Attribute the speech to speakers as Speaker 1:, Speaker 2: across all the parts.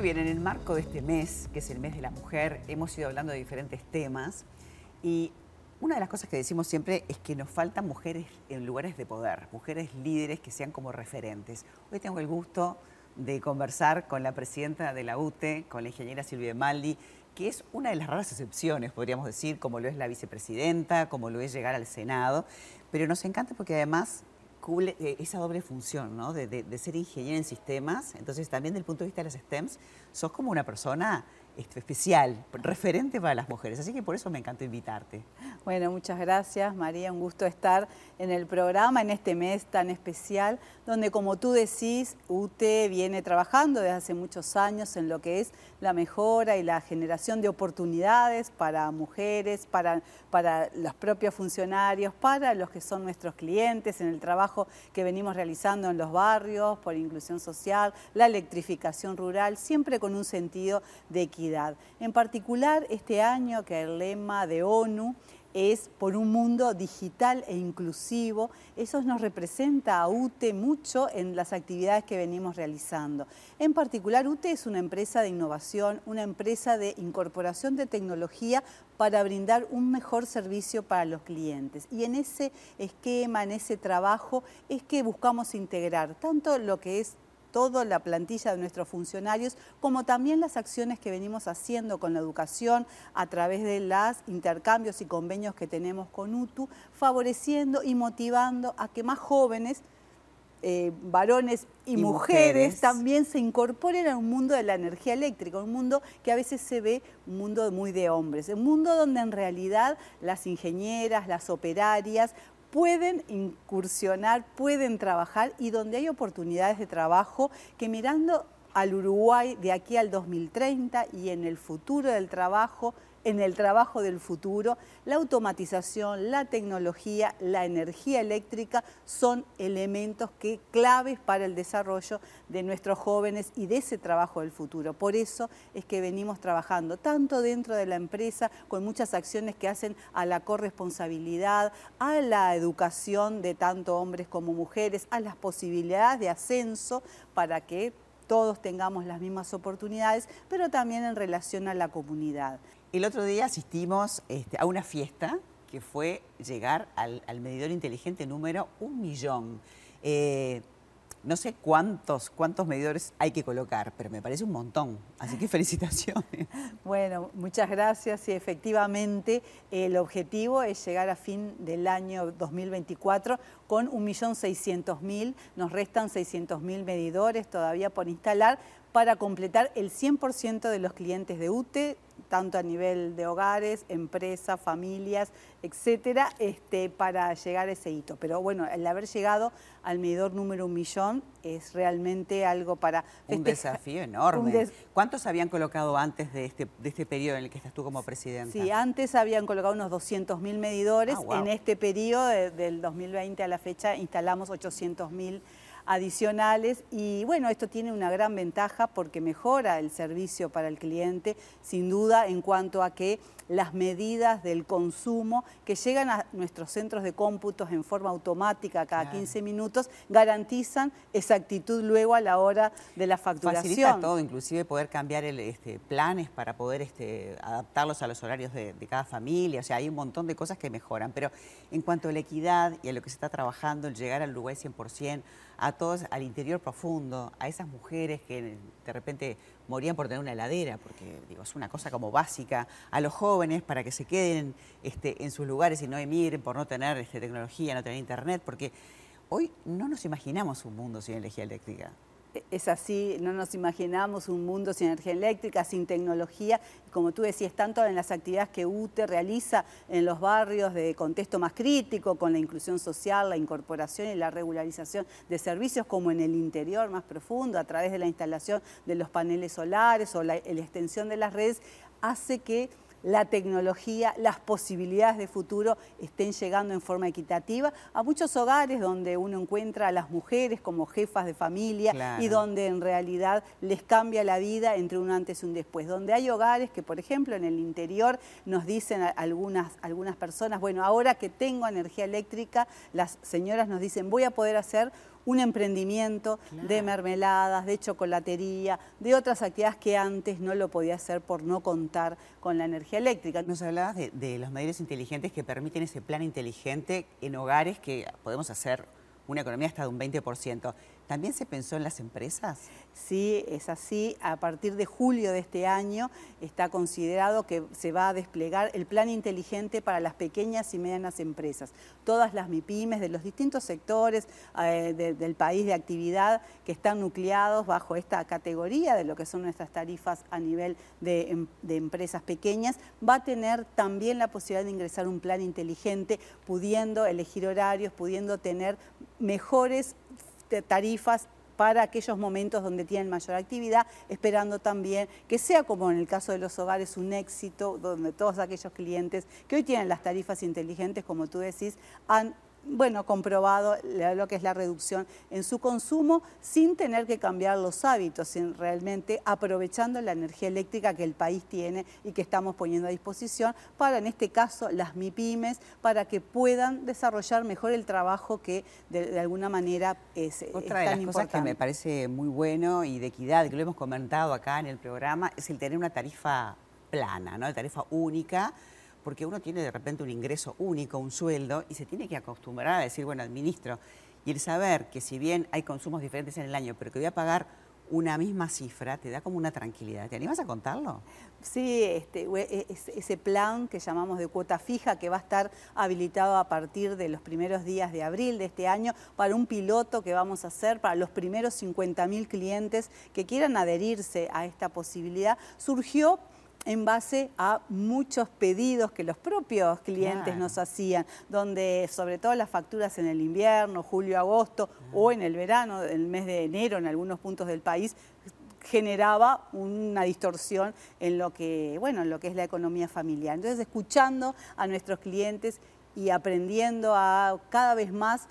Speaker 1: Muy bien, en el marco de este mes, que es el mes de la mujer, hemos ido hablando de diferentes temas y una de las cosas que decimos siempre es que nos faltan mujeres en lugares de poder, mujeres líderes que sean como referentes. Hoy tengo el gusto de conversar con la presidenta de la UTE, con la ingeniera Silvia Maldi, que es una de las raras excepciones, podríamos decir, como lo es la vicepresidenta, como lo es llegar al Senado, pero nos encanta porque además cubre eh, esa doble función, ¿no? De, ser ingeniera en sistemas, entonces también desde el punto de vista de las STEMs, sos como una persona especial, referente para las mujeres, así que por eso me encantó invitarte.
Speaker 2: Bueno, muchas gracias María, un gusto estar en el programa en este mes tan especial, donde como tú decís, UTE viene trabajando desde hace muchos años en lo que es la mejora y la generación de oportunidades para mujeres, para, para los propios funcionarios, para los que son nuestros clientes, en el trabajo que venimos realizando en los barrios, por inclusión social, la electrificación rural, siempre con un sentido de equidad. En particular, este año que el lema de ONU es por un mundo digital e inclusivo. Eso nos representa a UTE mucho en las actividades que venimos realizando. En particular, UTE es una empresa de innovación, una empresa de incorporación de tecnología para brindar un mejor servicio para los clientes. Y en ese esquema, en ese trabajo, es que buscamos integrar tanto lo que es toda la plantilla de nuestros funcionarios, como también las acciones que venimos haciendo con la educación a través de los intercambios y convenios que tenemos con UTU, favoreciendo y motivando a que más jóvenes eh, varones y, mujeres, también se incorporen a un mundo de la energía eléctrica, un mundo que a veces se ve un mundo muy de hombres, un mundo donde en realidad las ingenieras, las operarias pueden incursionar, pueden trabajar y donde hay oportunidades de trabajo que mirando al Uruguay de aquí al 2030 y en el futuro del trabajo en el trabajo del futuro, la automatización, la tecnología, la energía eléctrica son elementos que claves para el desarrollo de nuestros jóvenes y de ese trabajo del futuro. Por eso es que venimos trabajando tanto dentro de la empresa con muchas acciones que hacen a la corresponsabilidad, a la educación de tanto hombres como mujeres, a las posibilidades de ascenso para que todos tengamos las mismas oportunidades, pero también en relación a la comunidad.
Speaker 1: El otro día asistimos este, a una fiesta que fue llegar al, medidor inteligente número un millón. Eh, no sé cuántos, cuántos medidores hay que colocar, pero me parece un montón. Así que felicitaciones.
Speaker 2: Bueno, muchas gracias. Y efectivamente, el objetivo es llegar a fin del año 2024 con 1.600.000. Nos restan 600.000 medidores todavía por instalar para completar el 100% de los clientes de UTE tanto a nivel de hogares, empresas, familias, etcétera, este, para llegar a ese hito. Pero bueno, el haber llegado al medidor número un millón es realmente algo para
Speaker 1: Un desafío enorme. ¿Cuántos habían colocado antes de este, de este periodo en el que estás tú como presidenta?
Speaker 2: Sí, antes habían colocado unos 200.000 medidores. Ah, en este periodo, del 2020 a la fecha, instalamos 800.000 adicionales. Y bueno, esto tiene una gran ventaja porque mejora el servicio para el cliente, sin duda en cuanto a que las medidas del consumo que llegan a nuestros centros de cómputos en forma automática cada 15 minutos garantizan exactitud luego a la hora de la facturación.
Speaker 1: Facilita todo, inclusive poder cambiar el, este, planes para poder este, adaptarlos a los horarios de, de, cada familia, o sea, hay un montón de cosas que mejoran, pero en cuanto a la equidad y a lo que se está trabajando, el llegar al Uruguay 100%, a todos al interior profundo, a esas mujeres que de repente morían por tener una heladera, porque digo, es una cosa como básica, a los jóvenes para que se queden este, en sus lugares y no emigren por no tener este, tecnología, no tener internet, porque hoy no nos imaginamos un mundo sin energía eléctrica
Speaker 2: es así, no nos imaginamos un mundo sin energía eléctrica, sin tecnología, como tú decías, tanto en las actividades que UTE realiza en los barrios de contexto más crítico, con la inclusión social, la incorporación y la regularización de servicios, como en el interior más profundo, a través de la instalación de los paneles solares o la, la extensión de las redes, hace que la tecnología, las posibilidades de futuro estén llegando en forma equitativa a muchos hogares donde uno encuentra a las mujeres como jefas de familia y donde en realidad les cambia la vida entre un antes y un después. Donde hay hogares que, por ejemplo, en el interior nos dicen algunas, algunas personas, bueno, ahora que tengo energía eléctrica, las señoras nos dicen, voy a poder hacer un emprendimiento de mermeladas, de chocolatería, de otras actividades que antes no lo podía hacer por no contar con la energía eléctrica.
Speaker 1: Nos hablabas de, de los medios inteligentes que permiten ese plan inteligente en hogares que podemos hacer una economía hasta de un 20%. ¿También se pensó en las empresas?
Speaker 2: Sí, es así. A partir de julio de este año está considerado que se va a desplegar el plan inteligente para las pequeñas y medianas empresas. Todas las MIPIMES de los distintos sectores eh, del país de actividad que están nucleados bajo esta categoría de lo que son nuestras tarifas a nivel de, em, de empresas pequeñas, va a tener también la posibilidad de ingresar un plan inteligente, pudiendo elegir horarios, pudiendo tener mejores tarifas para aquellos momentos donde tienen mayor actividad, esperando también que sea como en el caso de los hogares un éxito, donde todos aquellos clientes que hoy tienen las tarifas inteligentes, como tú decís, han bueno, comprobado lo que es la reducción en su consumo sin tener que cambiar los hábitos, sin realmente aprovechando la energía eléctrica que el país tiene y que estamos poniendo a disposición para, en este caso, las MIPIMES, para que puedan desarrollar mejor el trabajo que de, alguna manera es,
Speaker 1: Otra de las cosas que me parece muy bueno y de equidad, que lo hemos comentado acá en el programa, es el tener una tarifa plana, ¿no? tarifa única, porque uno tiene de repente un ingreso único, un sueldo, y se tiene que acostumbrar a decir, bueno, administro. Y el saber que si bien hay consumos diferentes en el año, pero que voy a pagar una misma cifra, te da como una tranquilidad. ¿Te animas a contarlo?
Speaker 2: Sí, este, e, ese plan que llamamos de cuota fija, que va a estar habilitado a partir de los primeros días de abril de este año, para un piloto que vamos a hacer para los primeros 50.000 clientes que quieran adherirse a esta posibilidad, surgió en base a muchos pedidos que los propios clientes nos hacían, donde sobre todo las facturas en el invierno, julio, agosto o en el verano, el mes de enero en algunos puntos del país, generaba una distorsión en lo que, bueno, en lo que es la economía familiar. Entonces, escuchando a nuestros clientes y aprendiendo a cada vez más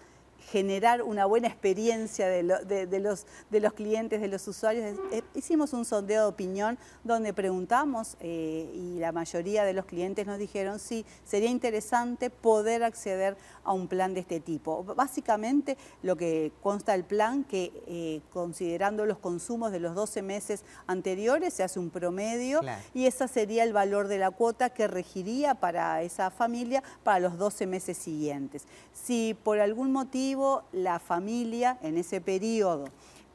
Speaker 2: generar una buena experiencia de, los, de los clientes, de los usuarios. Eh, hicimos un sondeo de opinión donde preguntamos eh, y la mayoría de los clientes nos dijeron sí, sería interesante poder acceder a un plan de este tipo. Básicamente lo que consta el plan que eh, considerando los consumos de los 12 meses anteriores se hace un promedio y ese sería el valor de la cuota que regiría para esa familia para los 12 meses siguientes. Si por algún motivo la familia en ese periodo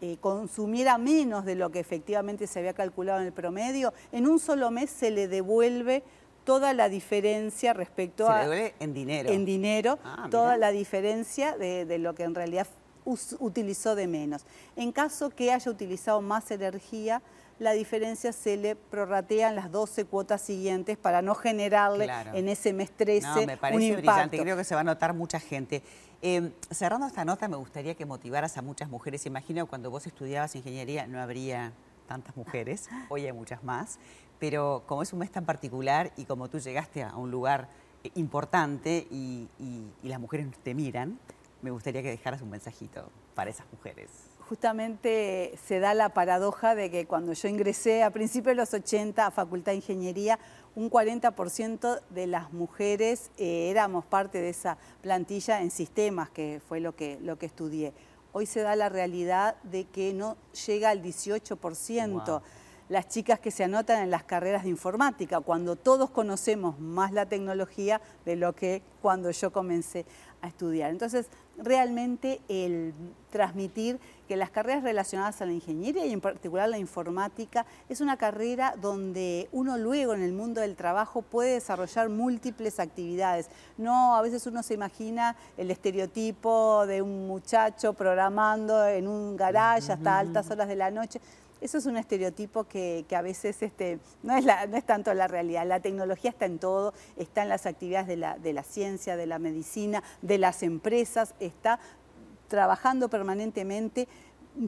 Speaker 2: eh, consumiera menos de lo que efectivamente se había calculado en el promedio, en un solo mes se le devuelve toda la diferencia respecto
Speaker 1: a...
Speaker 2: Se
Speaker 1: le devuelve en dinero.
Speaker 2: En dinero, ah, toda la diferencia de, de lo que en realidad utilizó de menos. En caso que haya utilizado más energía, la diferencia se le prorratea en las 12 cuotas siguientes para no generarle en ese mes 13 no,
Speaker 1: me parece brillante, creo que se va a notar mucha gente. Em, cerrando esta nota, me gustaría que motivaras a muchas mujeres. Imagino cuando vos estudiabas ingeniería no habría tantas mujeres, hoy hay muchas más, pero como es un mes tan particular y como tú llegaste a un lugar eh, importante y, y las mujeres te miran, me gustaría que dejaras un mensajito para esas mujeres
Speaker 2: justamente se da la paradoja de que cuando yo ingresé a principios de los 80 a Facultad de Ingeniería, un 40% de las mujeres eh, éramos parte de esa plantilla en sistemas, que fue lo que, lo que estudié. Hoy se da la realidad de que no llega al 18%. Las chicas que se anotan en las carreras de informática, cuando todos conocemos más la tecnología de lo que cuando yo comencé a estudiar. Entonces, realmente el transmitir que las carreras relacionadas a la ingeniería y en particular la informática es una carrera donde uno luego en el mundo del trabajo puede desarrollar múltiples actividades. No, a veces uno se imagina el estereotipo de un muchacho programando en un garage hasta altas horas de la noche. Eso es un estereotipo que, a veces este, no, es no, es tanto la realidad. La tecnología está en todo, está en las actividades de la, de la ciencia, de la medicina, de las empresas, está trabajando permanentemente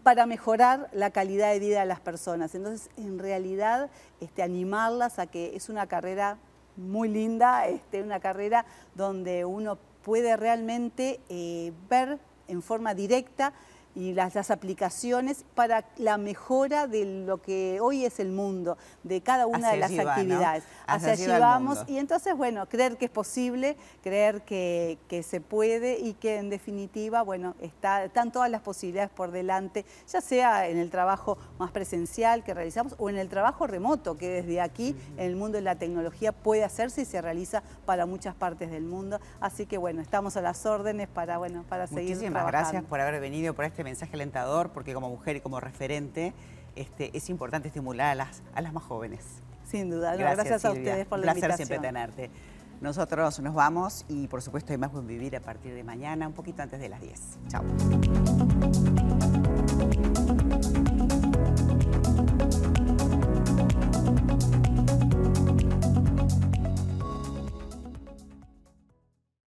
Speaker 2: para mejorar la calidad de vida de las personas. Entonces, en realidad, este, animarlas a que es una carrera muy linda, este, una carrera donde uno puede realmente eh, ver en forma directa y las, las, aplicaciones para la mejora de lo que hoy es el mundo, de cada una de las actividades. Hacia, allí vamos. Y entonces, bueno, creer que es posible, creer que, se puede y que en definitiva, bueno, está, están todas las posibilidades por delante, ya sea en el trabajo más presencial que realizamos o en el trabajo remoto que desde aquí, en el mundo de la tecnología, puede hacerse y se realiza para muchas partes del mundo. Así que, bueno, estamos a las órdenes para, bueno, para seguir
Speaker 1: Muchísimas gracias por haber venido, por este mensaje alentador porque como mujer y como referente este, es importante estimular a las, a las más jóvenes.
Speaker 2: Sin duda, gracias, gracias a ustedes por la
Speaker 1: invitación. Un placer siempre tenerte. Nosotros nos vamos y por supuesto hay más buen vivir a partir de mañana, un poquito antes de las 10. Chao.